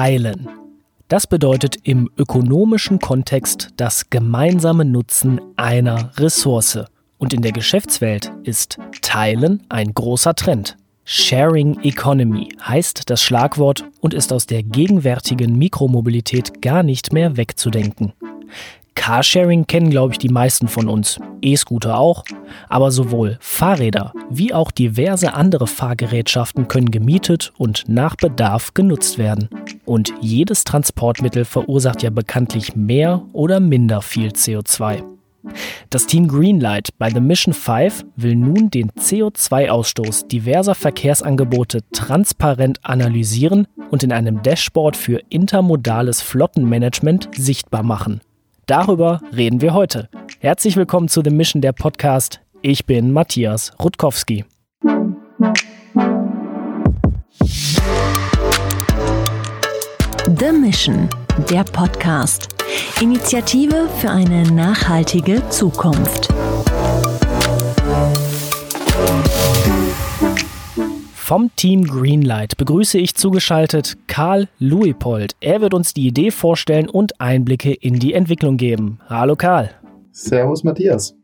Teilen. Das bedeutet im ökonomischen Kontext das gemeinsame Nutzen einer Ressource. Und in der Geschäftswelt ist Teilen ein großer Trend. Sharing Economy heißt das Schlagwort und ist aus der gegenwärtigen Mikromobilität gar nicht mehr wegzudenken. Carsharing kennen, glaube ich, die meisten von uns. E-Scooter auch. Aber sowohl Fahrräder wie auch diverse andere Fahrgerätschaften können gemietet und nach Bedarf genutzt werden. Und jedes Transportmittel verursacht ja bekanntlich mehr oder minder viel CO2. Das Team Greenlight bei The Mission 5 will nun den CO2-Ausstoß diverser Verkehrsangebote transparent analysieren und in einem Dashboard für intermodales Flottenmanagement sichtbar machen. Darüber reden wir heute. Herzlich willkommen zu The Mission, der Podcast. Ich bin Matthias Rutkowski. The Mission, der Podcast. Initiative für eine nachhaltige Zukunft. Vom Team Greenlight begrüße ich zugeschaltet Karl Luipold. Er wird uns die Idee vorstellen und Einblicke in die Entwicklung geben. Hallo Karl. Servus Matthias.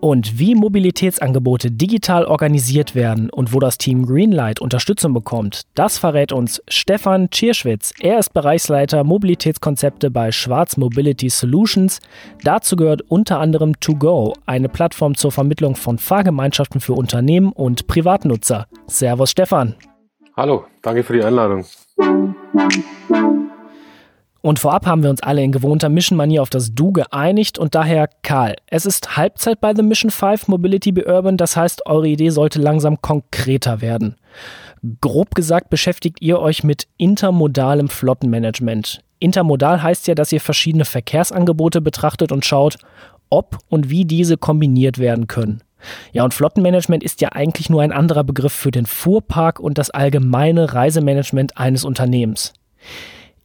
Und wie Mobilitätsangebote digital organisiert werden und wo das Team Greenlight Unterstützung bekommt, das verrät uns Stefan Tschirschwitz. Er ist Bereichsleiter Mobilitätskonzepte bei Schwarz Mobility Solutions. Dazu gehört unter anderem To eine Plattform zur Vermittlung von Fahrgemeinschaften für Unternehmen und Privatnutzer. Servus Stefan. Hallo, danke für die Einladung. Und vorab haben wir uns alle in gewohnter Mission-Manier auf das Du geeinigt und daher Karl. Es ist Halbzeit bei The Mission 5 Mobility Be Urban, das heißt, eure Idee sollte langsam konkreter werden. Grob gesagt beschäftigt ihr euch mit intermodalem Flottenmanagement. Intermodal heißt ja, dass ihr verschiedene Verkehrsangebote betrachtet und schaut, ob und wie diese kombiniert werden können. Ja, und Flottenmanagement ist ja eigentlich nur ein anderer Begriff für den Fuhrpark und das allgemeine Reisemanagement eines Unternehmens.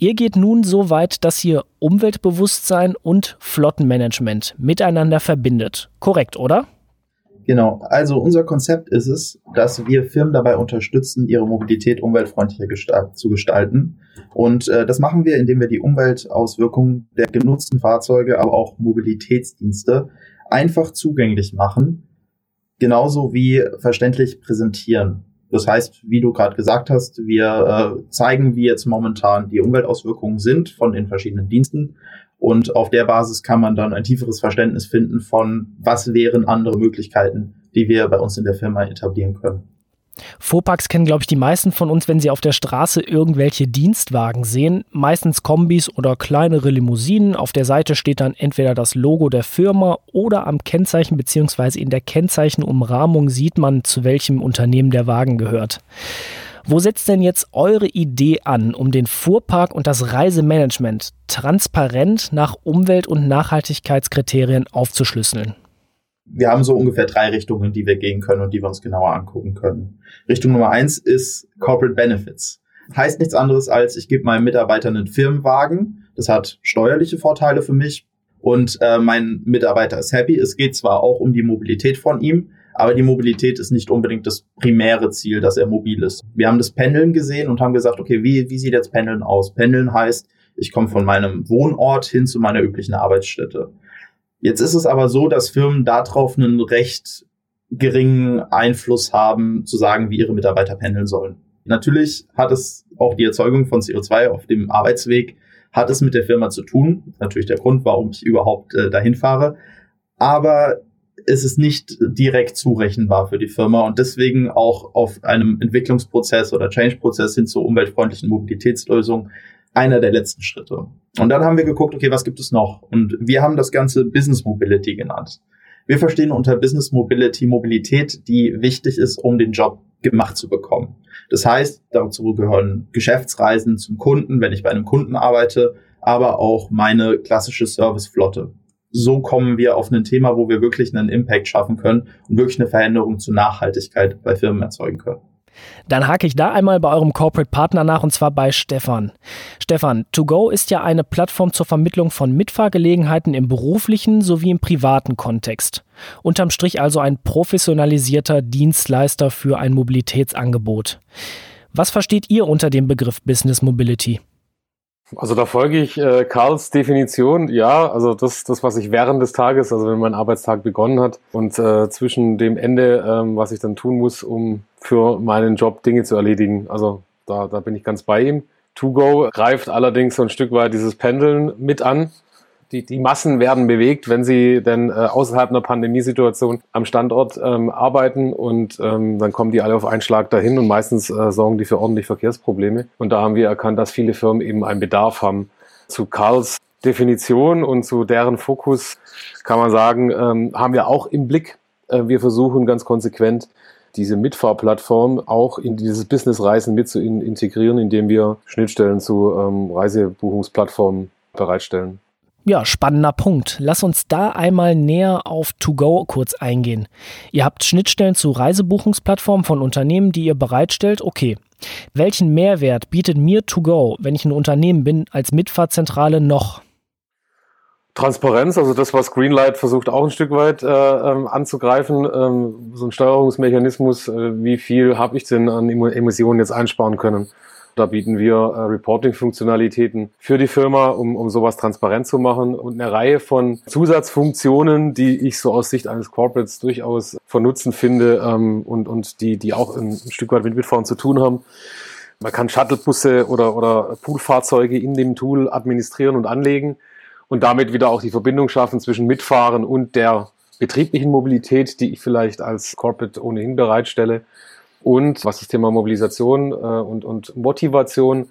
Ihr geht nun so weit, dass ihr Umweltbewusstsein und Flottenmanagement miteinander verbindet. Korrekt, oder? Genau. Also unser Konzept ist es, dass wir Firmen dabei unterstützen, ihre Mobilität umweltfreundlicher zu gestalten. Und äh, das machen wir, indem wir die Umweltauswirkungen der genutzten Fahrzeuge, aber auch Mobilitätsdienste einfach zugänglich machen, genauso wie verständlich präsentieren. Das heißt, wie du gerade gesagt hast, wir äh, zeigen, wie jetzt momentan die Umweltauswirkungen sind von den verschiedenen Diensten. Und auf der Basis kann man dann ein tieferes Verständnis finden von, was wären andere Möglichkeiten, die wir bei uns in der Firma etablieren können. Fuhrparks kennen, glaube ich, die meisten von uns, wenn sie auf der Straße irgendwelche Dienstwagen sehen. Meistens Kombis oder kleinere Limousinen. Auf der Seite steht dann entweder das Logo der Firma oder am Kennzeichen bzw. in der Kennzeichenumrahmung sieht man, zu welchem Unternehmen der Wagen gehört. Wo setzt denn jetzt eure Idee an, um den Fuhrpark und das Reisemanagement transparent nach Umwelt- und Nachhaltigkeitskriterien aufzuschlüsseln? Wir haben so ungefähr drei Richtungen, die wir gehen können und die wir uns genauer angucken können. Richtung Nummer eins ist Corporate Benefits. Heißt nichts anderes als, ich gebe meinem Mitarbeiter einen Firmenwagen. Das hat steuerliche Vorteile für mich und äh, mein Mitarbeiter ist happy. Es geht zwar auch um die Mobilität von ihm, aber die Mobilität ist nicht unbedingt das primäre Ziel, dass er mobil ist. Wir haben das Pendeln gesehen und haben gesagt, okay, wie, wie sieht jetzt Pendeln aus? Pendeln heißt, ich komme von meinem Wohnort hin zu meiner üblichen Arbeitsstätte. Jetzt ist es aber so, dass Firmen darauf einen recht geringen Einfluss haben, zu sagen, wie ihre Mitarbeiter pendeln sollen. Natürlich hat es auch die Erzeugung von CO2 auf dem Arbeitsweg, hat es mit der Firma zu tun. Natürlich der Grund, warum ich überhaupt äh, dahin fahre. Aber es ist nicht direkt zurechenbar für die Firma und deswegen auch auf einem Entwicklungsprozess oder Change-Prozess hin zur umweltfreundlichen Mobilitätslösung einer der letzten Schritte. Und dann haben wir geguckt, okay, was gibt es noch? Und wir haben das Ganze Business Mobility genannt. Wir verstehen unter Business Mobility Mobilität, die wichtig ist, um den Job gemacht zu bekommen. Das heißt, dazu gehören Geschäftsreisen zum Kunden, wenn ich bei einem Kunden arbeite, aber auch meine klassische Serviceflotte. So kommen wir auf ein Thema, wo wir wirklich einen Impact schaffen können und wirklich eine Veränderung zur Nachhaltigkeit bei Firmen erzeugen können. Dann hake ich da einmal bei eurem Corporate Partner nach und zwar bei Stefan. Stefan, To ist ja eine Plattform zur Vermittlung von Mitfahrgelegenheiten im beruflichen sowie im privaten Kontext. Unterm Strich also ein professionalisierter Dienstleister für ein Mobilitätsangebot. Was versteht ihr unter dem Begriff Business Mobility? Also da folge ich äh, Karls Definition, ja, also das, das, was ich während des Tages, also wenn mein Arbeitstag begonnen hat und äh, zwischen dem Ende, ähm, was ich dann tun muss, um für meinen Job Dinge zu erledigen. Also da, da bin ich ganz bei ihm. To Go greift allerdings so ein Stück weit dieses Pendeln mit an die, die Massen werden bewegt, wenn sie denn äh, außerhalb einer Pandemiesituation am Standort ähm, arbeiten und ähm, dann kommen die alle auf einen Schlag dahin und meistens äh, sorgen die für ordentlich Verkehrsprobleme. Und da haben wir erkannt, dass viele Firmen eben einen Bedarf haben. Zu Karls Definition und zu deren Fokus kann man sagen, ähm, haben wir auch im Blick. Äh, wir versuchen ganz konsequent diese Mitfahrplattform auch in dieses Businessreisen mit zu in integrieren, indem wir Schnittstellen zu ähm, Reisebuchungsplattformen bereitstellen. Ja, spannender Punkt. Lass uns da einmal näher auf To-Go kurz eingehen. Ihr habt Schnittstellen zu Reisebuchungsplattformen von Unternehmen, die ihr bereitstellt. Okay. Welchen Mehrwert bietet mir To-Go, wenn ich ein Unternehmen bin, als Mitfahrzentrale noch? Transparenz, also das, was Greenlight versucht auch ein Stück weit äh, ähm, anzugreifen, ähm, so ein Steuerungsmechanismus, äh, wie viel habe ich denn an Emissionen jetzt einsparen können. Da bieten wir äh, Reporting-Funktionalitäten für die Firma, um, um sowas transparent zu machen und eine Reihe von Zusatzfunktionen, die ich so aus Sicht eines Corporates durchaus von Nutzen finde ähm, und, und die, die auch ein, ein Stück weit mit Mitfahren zu tun haben. Man kann Shuttlebusse oder, oder Poolfahrzeuge in dem Tool administrieren und anlegen und damit wieder auch die Verbindung schaffen zwischen Mitfahren und der betrieblichen Mobilität, die ich vielleicht als Corporate ohnehin bereitstelle und was das Thema Mobilisation äh, und, und Motivation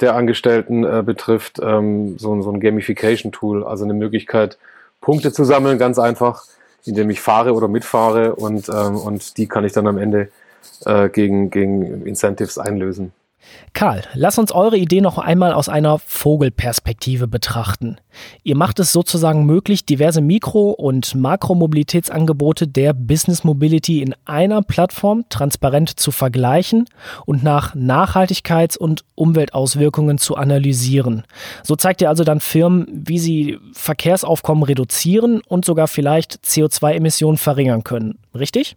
der Angestellten äh, betrifft, ähm, so, so ein Gamification-Tool, also eine Möglichkeit, Punkte zu sammeln, ganz einfach, indem ich fahre oder mitfahre und, ähm, und die kann ich dann am Ende äh, gegen, gegen Incentives einlösen. Karl, lass uns eure Idee noch einmal aus einer Vogelperspektive betrachten. Ihr macht es sozusagen möglich, diverse Mikro- und Makromobilitätsangebote der Business Mobility in einer Plattform transparent zu vergleichen und nach Nachhaltigkeits- und Umweltauswirkungen zu analysieren. So zeigt ihr also dann Firmen, wie sie Verkehrsaufkommen reduzieren und sogar vielleicht CO2-Emissionen verringern können. Richtig?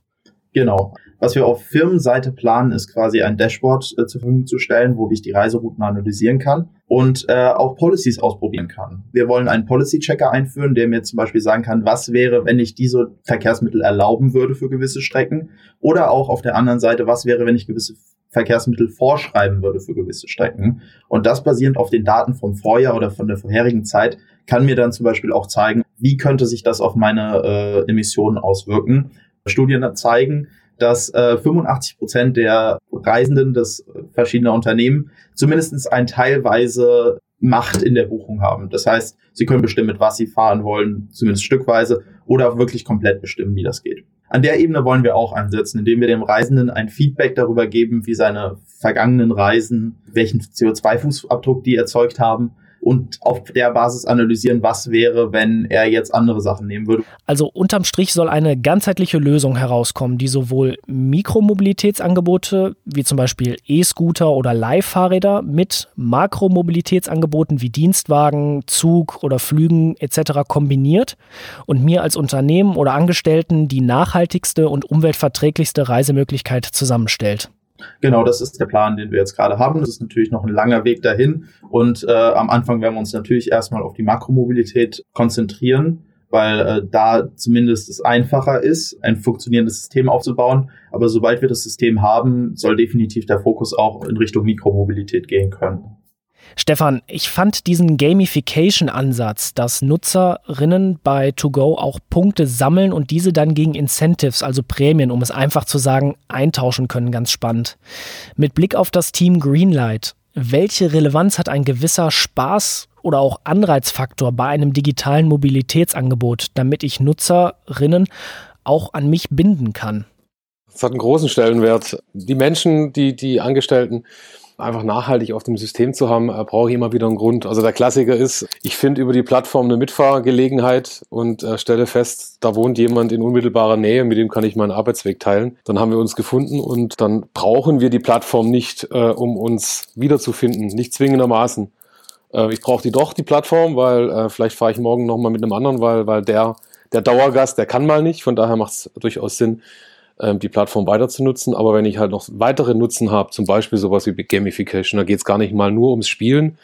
Genau. Was wir auf Firmenseite planen, ist quasi ein Dashboard äh, zur Verfügung zu stellen, wo ich die Reiserouten analysieren kann und äh, auch Policies ausprobieren kann. Wir wollen einen Policy-Checker einführen, der mir zum Beispiel sagen kann, was wäre, wenn ich diese Verkehrsmittel erlauben würde für gewisse Strecken oder auch auf der anderen Seite, was wäre, wenn ich gewisse Verkehrsmittel vorschreiben würde für gewisse Strecken. Und das basierend auf den Daten vom Vorjahr oder von der vorherigen Zeit kann mir dann zum Beispiel auch zeigen, wie könnte sich das auf meine äh, Emissionen auswirken Studien zeigen, dass äh, 85 Prozent der Reisenden des verschiedener Unternehmen zumindestens ein teilweise Macht in der Buchung haben. Das heißt, sie können bestimmen, mit was sie fahren wollen, zumindest stückweise, oder wirklich komplett bestimmen, wie das geht. An der Ebene wollen wir auch ansetzen, indem wir dem Reisenden ein Feedback darüber geben, wie seine vergangenen Reisen, welchen CO2-Fußabdruck die erzeugt haben und auf der Basis analysieren, was wäre, wenn er jetzt andere Sachen nehmen würde. Also unterm Strich soll eine ganzheitliche Lösung herauskommen, die sowohl Mikromobilitätsangebote wie zum Beispiel E-Scooter oder Leihfahrräder mit Makromobilitätsangeboten wie Dienstwagen, Zug oder Flügen etc. kombiniert und mir als Unternehmen oder Angestellten die nachhaltigste und umweltverträglichste Reisemöglichkeit zusammenstellt. Genau, das ist der Plan, den wir jetzt gerade haben. Das ist natürlich noch ein langer Weg dahin. Und äh, am Anfang werden wir uns natürlich erstmal auf die Makromobilität konzentrieren, weil äh, da zumindest es einfacher ist, ein funktionierendes System aufzubauen. Aber sobald wir das System haben, soll definitiv der Fokus auch in Richtung Mikromobilität gehen können. Stefan, ich fand diesen Gamification-Ansatz, dass Nutzerinnen bei To-Go auch Punkte sammeln und diese dann gegen Incentives, also Prämien, um es einfach zu sagen, eintauschen können, ganz spannend. Mit Blick auf das Team Greenlight, welche Relevanz hat ein gewisser Spaß oder auch Anreizfaktor bei einem digitalen Mobilitätsangebot, damit ich Nutzerinnen auch an mich binden kann? Das hat einen großen Stellenwert. Die Menschen, die, die Angestellten, einfach nachhaltig auf dem System zu haben, äh, brauche ich immer wieder einen Grund. Also der Klassiker ist, ich finde über die Plattform eine Mitfahrgelegenheit und äh, stelle fest, da wohnt jemand in unmittelbarer Nähe, mit dem kann ich meinen Arbeitsweg teilen. Dann haben wir uns gefunden und dann brauchen wir die Plattform nicht, äh, um uns wiederzufinden, nicht zwingendermaßen. Äh, ich brauche die doch, die Plattform, weil äh, vielleicht fahre ich morgen nochmal mit einem anderen, weil, weil der, der Dauergast, der kann mal nicht, von daher macht es durchaus Sinn, ähm, die Plattform weiter zu nutzen. Aber wenn ich halt noch weitere Nutzen habe, zum Beispiel sowas wie Gamification, da geht es gar nicht mal nur ums Spielen.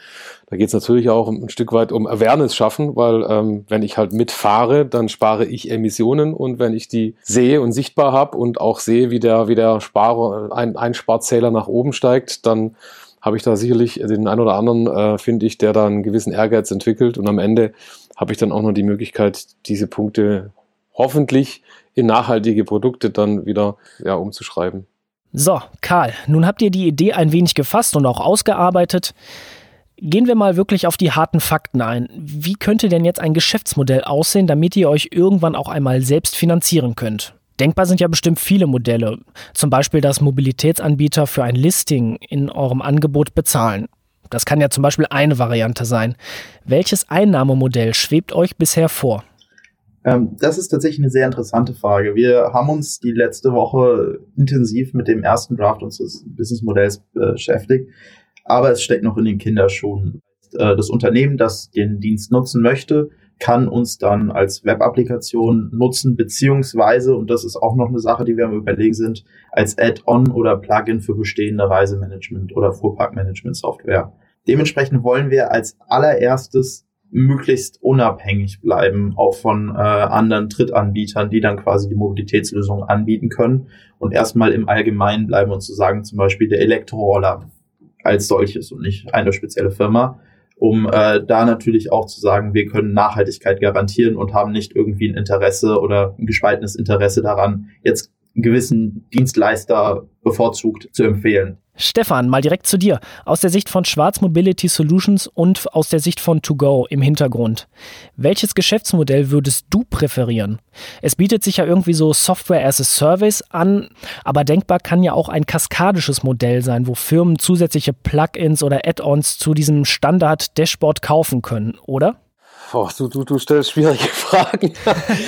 Da geht es natürlich auch ein Stück weit um Awareness schaffen, weil ähm, wenn ich halt mitfahre, dann spare ich Emissionen und wenn ich die sehe und sichtbar habe und auch sehe, wie der, wie der Sparer, ein Einsparzähler nach oben steigt, dann habe ich da sicherlich den einen oder anderen, äh, finde ich, der da einen gewissen Ehrgeiz entwickelt und am Ende habe ich dann auch noch die Möglichkeit, diese Punkte hoffentlich in nachhaltige Produkte dann wieder ja, umzuschreiben. So, Karl, nun habt ihr die Idee ein wenig gefasst und auch ausgearbeitet. Gehen wir mal wirklich auf die harten Fakten ein. Wie könnte denn jetzt ein Geschäftsmodell aussehen, damit ihr euch irgendwann auch einmal selbst finanzieren könnt? Denkbar sind ja bestimmt viele Modelle. Zum Beispiel, dass Mobilitätsanbieter für ein Listing in eurem Angebot bezahlen. Das kann ja zum Beispiel eine Variante sein. Welches Einnahmemodell schwebt euch bisher vor? Ähm, das ist tatsächlich eine sehr interessante Frage. Wir haben uns die letzte Woche intensiv mit dem ersten Draft unseres Businessmodells äh, beschäftigt, aber es steckt noch in den Kinderschuhen. Äh, das Unternehmen, das den Dienst nutzen möchte, kann uns dann als Web-Applikation nutzen, beziehungsweise, und das ist auch noch eine Sache, die wir am Überlegen sind, als Add-on oder Plugin für bestehende Reisemanagement oder Fuhrparkmanagement-Software. Dementsprechend wollen wir als allererstes möglichst unabhängig bleiben, auch von äh, anderen Drittanbietern, die dann quasi die Mobilitätslösung anbieten können und erstmal im Allgemeinen bleiben und zu sagen, zum Beispiel der Elektroroller als solches und nicht eine spezielle Firma, um äh, da natürlich auch zu sagen, wir können Nachhaltigkeit garantieren und haben nicht irgendwie ein Interesse oder ein gespaltenes Interesse daran, jetzt einen gewissen Dienstleister bevorzugt zu empfehlen. Stefan, mal direkt zu dir. Aus der Sicht von Schwarz Mobility Solutions und aus der Sicht von To-Go im Hintergrund. Welches Geschäftsmodell würdest du präferieren? Es bietet sich ja irgendwie so Software as a Service an, aber denkbar kann ja auch ein kaskadisches Modell sein, wo Firmen zusätzliche Plugins oder Add-ons zu diesem Standard-Dashboard kaufen können, oder? Boah, du, du, du stellst schwierige Fragen.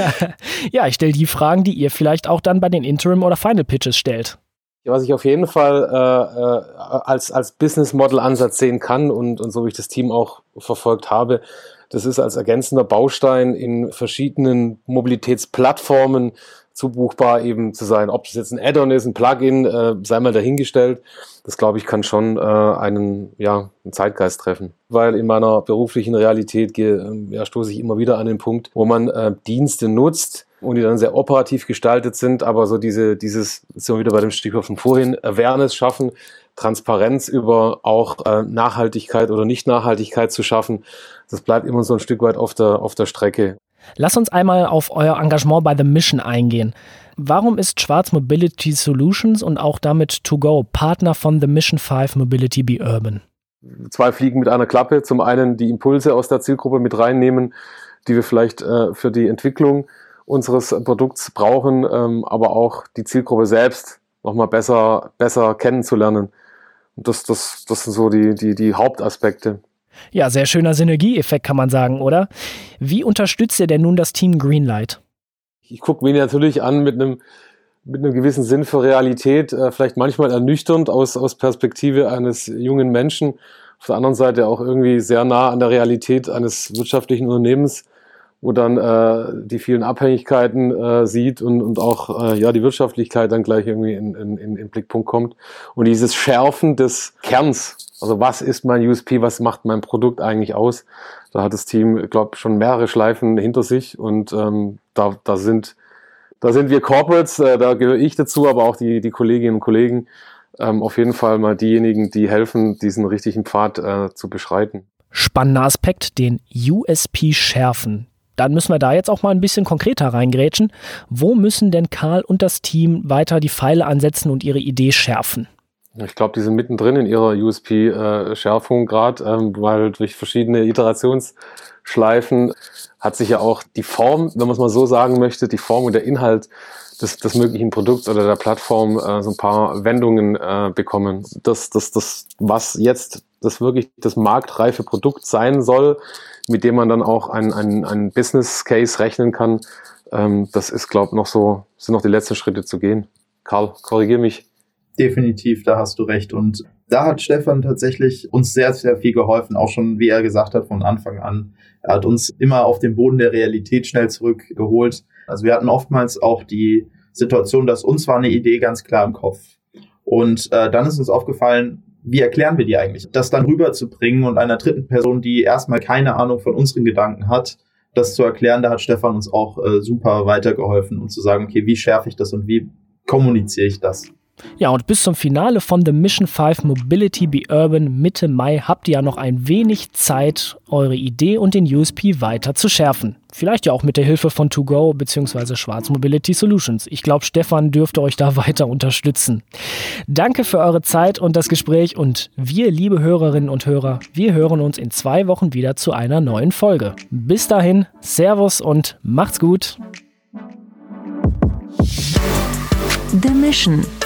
ja, ich stelle die Fragen, die ihr vielleicht auch dann bei den Interim- oder Final Pitches stellt. Was ich auf jeden Fall äh, äh, als, als Business Model Ansatz sehen kann und, und so wie ich das Team auch verfolgt habe, das ist als ergänzender Baustein in verschiedenen Mobilitätsplattformen zubuchbar eben zu sein. Ob das jetzt ein Add-on ist, ein Plugin, äh, sei mal dahingestellt. Das glaube ich kann schon äh, einen, ja, einen Zeitgeist treffen. Weil in meiner beruflichen Realität äh, ja, stoße ich immer wieder an den Punkt, wo man äh, Dienste nutzt, und die dann sehr operativ gestaltet sind, aber so diese, dieses, sind wir wieder bei dem Stichwort von vorhin, Awareness schaffen, Transparenz über auch äh, Nachhaltigkeit oder Nicht-Nachhaltigkeit zu schaffen, das bleibt immer so ein Stück weit auf der, auf der Strecke. Lass uns einmal auf euer Engagement bei The Mission eingehen. Warum ist Schwarz Mobility Solutions und auch damit To Go Partner von The Mission 5 Mobility Be Urban? Zwei Fliegen mit einer Klappe. Zum einen die Impulse aus der Zielgruppe mit reinnehmen, die wir vielleicht äh, für die Entwicklung unseres Produkts brauchen, ähm, aber auch die Zielgruppe selbst nochmal besser, besser kennenzulernen. Und das, das, das sind so die, die, die Hauptaspekte. Ja, sehr schöner Synergieeffekt kann man sagen, oder? Wie unterstützt ihr denn nun das Team Greenlight? Ich gucke mir natürlich an mit einem, mit einem gewissen Sinn für Realität, äh, vielleicht manchmal ernüchternd aus, aus Perspektive eines jungen Menschen, auf der anderen Seite auch irgendwie sehr nah an der Realität eines wirtschaftlichen Unternehmens wo dann äh, die vielen Abhängigkeiten äh, sieht und, und auch äh, ja die Wirtschaftlichkeit dann gleich irgendwie in, in, in, in Blickpunkt kommt. Und dieses Schärfen des Kerns, also was ist mein USP, was macht mein Produkt eigentlich aus? Da hat das Team, glaube schon mehrere Schleifen hinter sich und ähm, da, da sind da sind wir Corporates, äh, da gehöre ich dazu, aber auch die, die Kolleginnen und Kollegen, ähm, auf jeden Fall mal diejenigen, die helfen, diesen richtigen Pfad äh, zu beschreiten. Spannender Aspekt, den USP schärfen dann müssen wir da jetzt auch mal ein bisschen konkreter reingrätschen. Wo müssen denn Karl und das Team weiter die Pfeile ansetzen und ihre Idee schärfen? Ich glaube, die sind mittendrin in ihrer USP-Schärfung äh, gerade, ähm, weil durch verschiedene Iterationsschleifen hat sich ja auch die Form, wenn man es mal so sagen möchte, die Form und der Inhalt des, des möglichen Produkts oder der Plattform äh, so ein paar Wendungen äh, bekommen. Das, das, das, was jetzt das wirklich das marktreife Produkt sein soll, mit dem man dann auch ein, ein, Business Case rechnen kann. Ähm, das ist, glaube noch so, sind noch die letzten Schritte zu gehen. Karl, korrigier mich. Definitiv, da hast du recht. Und da hat Stefan tatsächlich uns sehr, sehr viel geholfen, auch schon, wie er gesagt hat, von Anfang an. Er hat uns immer auf den Boden der Realität schnell zurückgeholt. Also wir hatten oftmals auch die Situation, dass uns war eine Idee ganz klar im Kopf. Und äh, dann ist uns aufgefallen, wie erklären wir die eigentlich? Das dann rüberzubringen und einer dritten Person, die erstmal keine Ahnung von unseren Gedanken hat, das zu erklären, da hat Stefan uns auch äh, super weitergeholfen, um zu sagen, okay, wie schärfe ich das und wie kommuniziere ich das? Ja, und bis zum Finale von The Mission 5 Mobility Be Urban Mitte Mai habt ihr ja noch ein wenig Zeit, eure Idee und den USP weiter zu schärfen. Vielleicht ja auch mit der Hilfe von To Go bzw. Schwarz Mobility Solutions. Ich glaube, Stefan dürfte euch da weiter unterstützen. Danke für eure Zeit und das Gespräch und wir, liebe Hörerinnen und Hörer, wir hören uns in zwei Wochen wieder zu einer neuen Folge. Bis dahin, Servus und macht's gut. The Mission